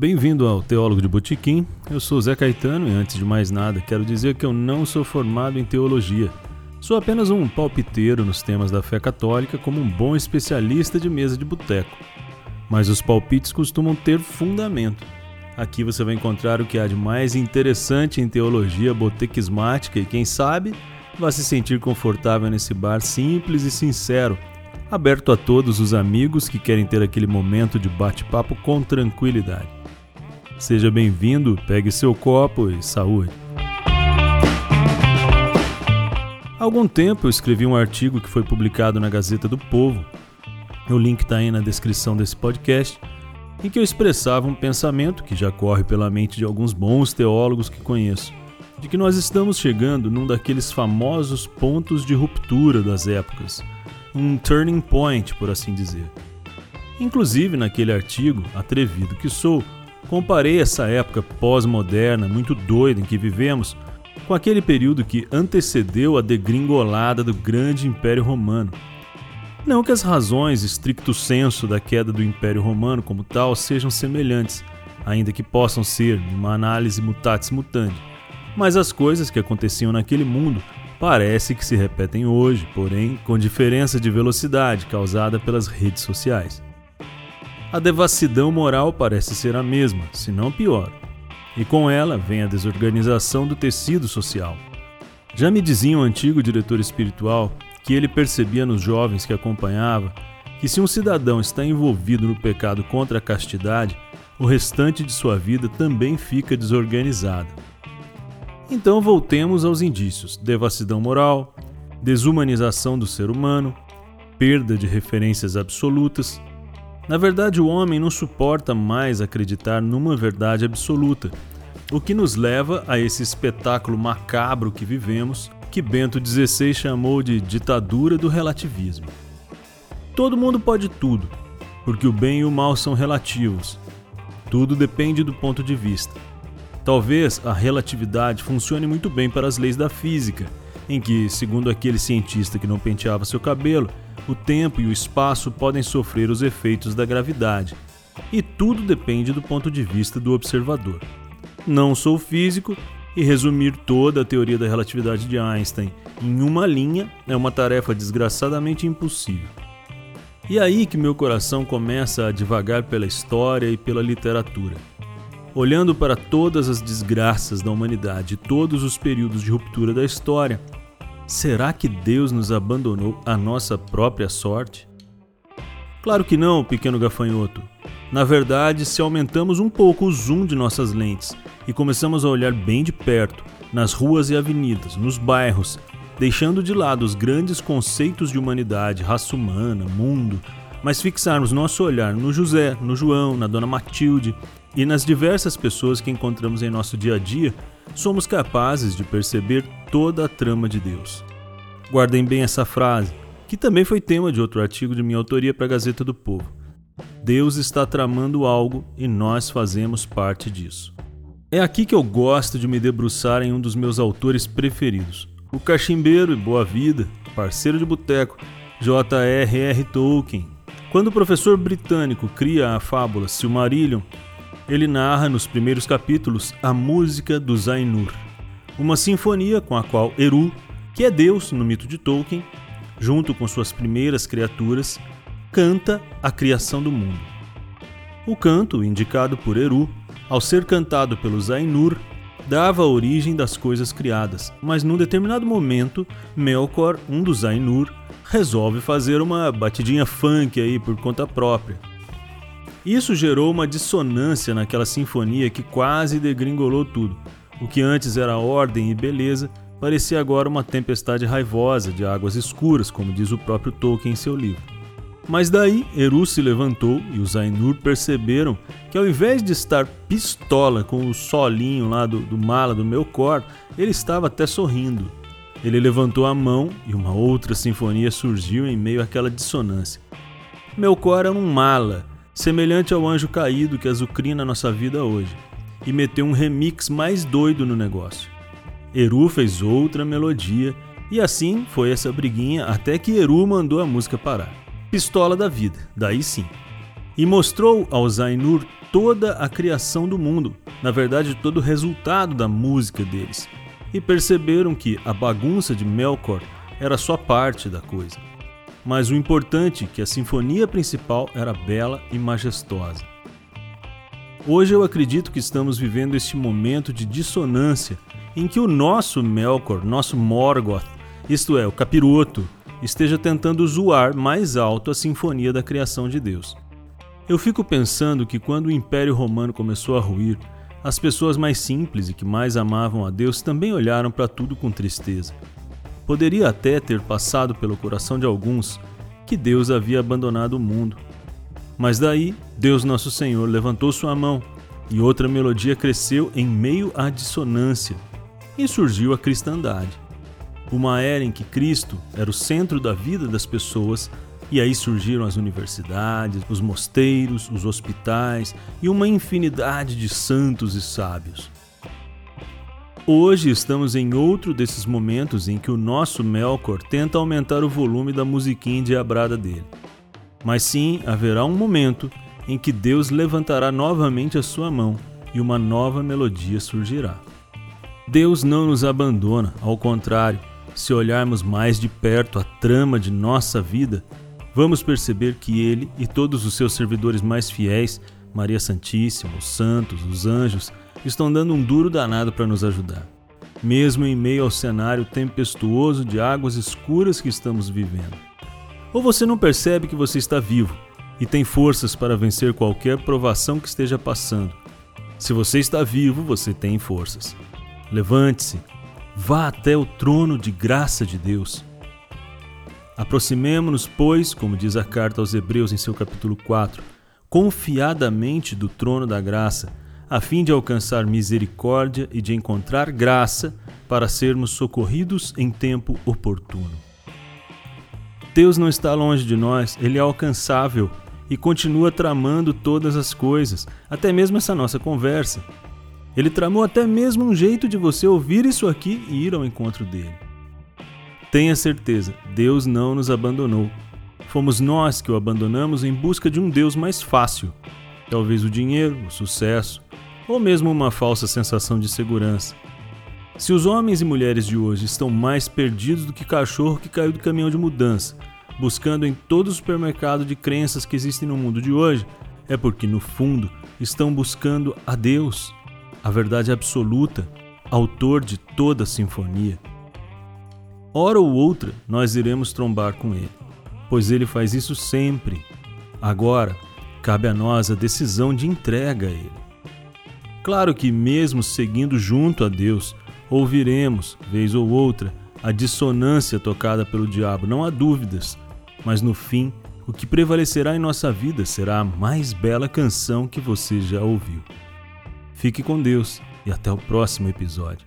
Bem-vindo ao Teólogo de Botequim. Eu sou Zé Caetano e antes de mais nada, quero dizer que eu não sou formado em teologia. Sou apenas um palpiteiro nos temas da fé católica como um bom especialista de mesa de boteco. Mas os palpites costumam ter fundamento. Aqui você vai encontrar o que há de mais interessante em teologia botequismática e quem sabe vai se sentir confortável nesse bar simples e sincero, aberto a todos os amigos que querem ter aquele momento de bate-papo com tranquilidade. Seja bem-vindo, pegue seu copo e saúde. Há algum tempo eu escrevi um artigo que foi publicado na Gazeta do Povo. O link está aí na descrição desse podcast, em que eu expressava um pensamento que já corre pela mente de alguns bons teólogos que conheço, de que nós estamos chegando num daqueles famosos pontos de ruptura das épocas, um turning point, por assim dizer. Inclusive, naquele artigo, atrevido que sou, Comparei essa época pós-moderna, muito doida em que vivemos, com aquele período que antecedeu a degringolada do grande Império Romano. Não que as razões estricto senso da queda do Império Romano como tal sejam semelhantes, ainda que possam ser numa análise mutatis mutandi, mas as coisas que aconteciam naquele mundo parece que se repetem hoje, porém com diferença de velocidade causada pelas redes sociais a devassidão moral parece ser a mesma, se não pior. E com ela vem a desorganização do tecido social. Já me dizia um antigo diretor espiritual que ele percebia nos jovens que acompanhava que se um cidadão está envolvido no pecado contra a castidade, o restante de sua vida também fica desorganizado. Então voltemos aos indícios: devassidão moral, desumanização do ser humano, perda de referências absolutas, na verdade, o homem não suporta mais acreditar numa verdade absoluta, o que nos leva a esse espetáculo macabro que vivemos, que Bento XVI chamou de ditadura do relativismo. Todo mundo pode tudo, porque o bem e o mal são relativos. Tudo depende do ponto de vista. Talvez a relatividade funcione muito bem para as leis da física, em que, segundo aquele cientista que não penteava seu cabelo, o tempo e o espaço podem sofrer os efeitos da gravidade, e tudo depende do ponto de vista do observador. Não sou físico e resumir toda a teoria da relatividade de Einstein em uma linha é uma tarefa desgraçadamente impossível. E é aí que meu coração começa a divagar pela história e pela literatura. Olhando para todas as desgraças da humanidade e todos os períodos de ruptura da história, Será que Deus nos abandonou à nossa própria sorte? Claro que não, pequeno gafanhoto. Na verdade, se aumentamos um pouco o zoom de nossas lentes e começamos a olhar bem de perto, nas ruas e avenidas, nos bairros, deixando de lado os grandes conceitos de humanidade, raça humana, mundo, mas fixarmos nosso olhar no José, no João, na Dona Matilde e nas diversas pessoas que encontramos em nosso dia a dia, somos capazes de perceber toda a trama de Deus. Guardem bem essa frase, que também foi tema de outro artigo de minha autoria para a Gazeta do Povo. Deus está tramando algo e nós fazemos parte disso. É aqui que eu gosto de me debruçar em um dos meus autores preferidos, o cachimbeiro e boa vida, parceiro de boteco, J.R.R. Tolkien. Quando o professor britânico cria a fábula Silmarillion, ele narra nos primeiros capítulos a música dos Ainur, uma sinfonia com a qual Eru, que é Deus no mito de Tolkien, junto com suas primeiras criaturas, canta a criação do mundo. O canto, indicado por Eru, ao ser cantado pelos Ainur, dava a origem das coisas criadas, mas num determinado momento, Melkor, um dos Ainur, resolve fazer uma batidinha funk aí por conta própria isso gerou uma dissonância naquela sinfonia que quase degringolou tudo. O que antes era ordem e beleza parecia agora uma tempestade raivosa de águas escuras, como diz o próprio Tolkien em seu livro. Mas daí Eru se levantou e os Ainur perceberam que ao invés de estar pistola com o solinho lá do, do mala do meu cor, ele estava até sorrindo. Ele levantou a mão e uma outra sinfonia surgiu em meio àquela dissonância. Melkor era um mala semelhante ao anjo caído que azucrina nossa vida hoje, e meteu um remix mais doido no negócio. Eru fez outra melodia, e assim foi essa briguinha até que Eru mandou a música parar. Pistola da vida, daí sim. e mostrou aos Ainur toda a criação do mundo, na verdade, todo o resultado da música deles. E perceberam que a bagunça de Melkor era só parte da coisa. Mas o importante é que a sinfonia principal era bela e majestosa. Hoje eu acredito que estamos vivendo este momento de dissonância em que o nosso Melkor, nosso Morgoth, isto é, o capiroto, esteja tentando zoar mais alto a sinfonia da criação de Deus. Eu fico pensando que quando o Império Romano começou a ruir, as pessoas mais simples e que mais amavam a Deus também olharam para tudo com tristeza. Poderia até ter passado pelo coração de alguns que Deus havia abandonado o mundo. Mas daí, Deus Nosso Senhor levantou sua mão e outra melodia cresceu em meio à dissonância e surgiu a cristandade. Uma era em que Cristo era o centro da vida das pessoas e aí surgiram as universidades, os mosteiros, os hospitais e uma infinidade de santos e sábios. Hoje estamos em outro desses momentos em que o nosso Melkor tenta aumentar o volume da musiquinha endiabrada dele. Mas sim, haverá um momento em que Deus levantará novamente a sua mão e uma nova melodia surgirá. Deus não nos abandona, ao contrário, se olharmos mais de perto a trama de nossa vida, vamos perceber que ele e todos os seus servidores mais fiéis, Maria Santíssima, os santos, os anjos, estão dando um duro danado para nos ajudar, mesmo em meio ao cenário tempestuoso de águas escuras que estamos vivendo. Ou você não percebe que você está vivo e tem forças para vencer qualquer provação que esteja passando. Se você está vivo, você tem forças. Levante-se, vá até o trono de graça de Deus Aproximemo-nos, pois, como diz a carta aos Hebreus em seu capítulo 4, confiadamente do trono da graça, a fim de alcançar misericórdia e de encontrar graça para sermos socorridos em tempo oportuno. Deus não está longe de nós, ele é alcançável e continua tramando todas as coisas, até mesmo essa nossa conversa. Ele tramou até mesmo um jeito de você ouvir isso aqui e ir ao encontro dele. Tenha certeza, Deus não nos abandonou. Fomos nós que o abandonamos em busca de um Deus mais fácil. Talvez o dinheiro, o sucesso, ou mesmo uma falsa sensação de segurança. Se os homens e mulheres de hoje estão mais perdidos do que cachorro que caiu do caminhão de mudança, buscando em todo o supermercado de crenças que existem no mundo de hoje, é porque, no fundo, estão buscando a Deus, a verdade absoluta, autor de toda a sinfonia. Hora ou outra nós iremos trombar com ele, pois ele faz isso sempre. Agora, cabe a nós a decisão de entrega a ele. Claro que, mesmo seguindo junto a Deus, ouviremos, vez ou outra, a dissonância tocada pelo diabo, não há dúvidas, mas no fim, o que prevalecerá em nossa vida será a mais bela canção que você já ouviu. Fique com Deus e até o próximo episódio.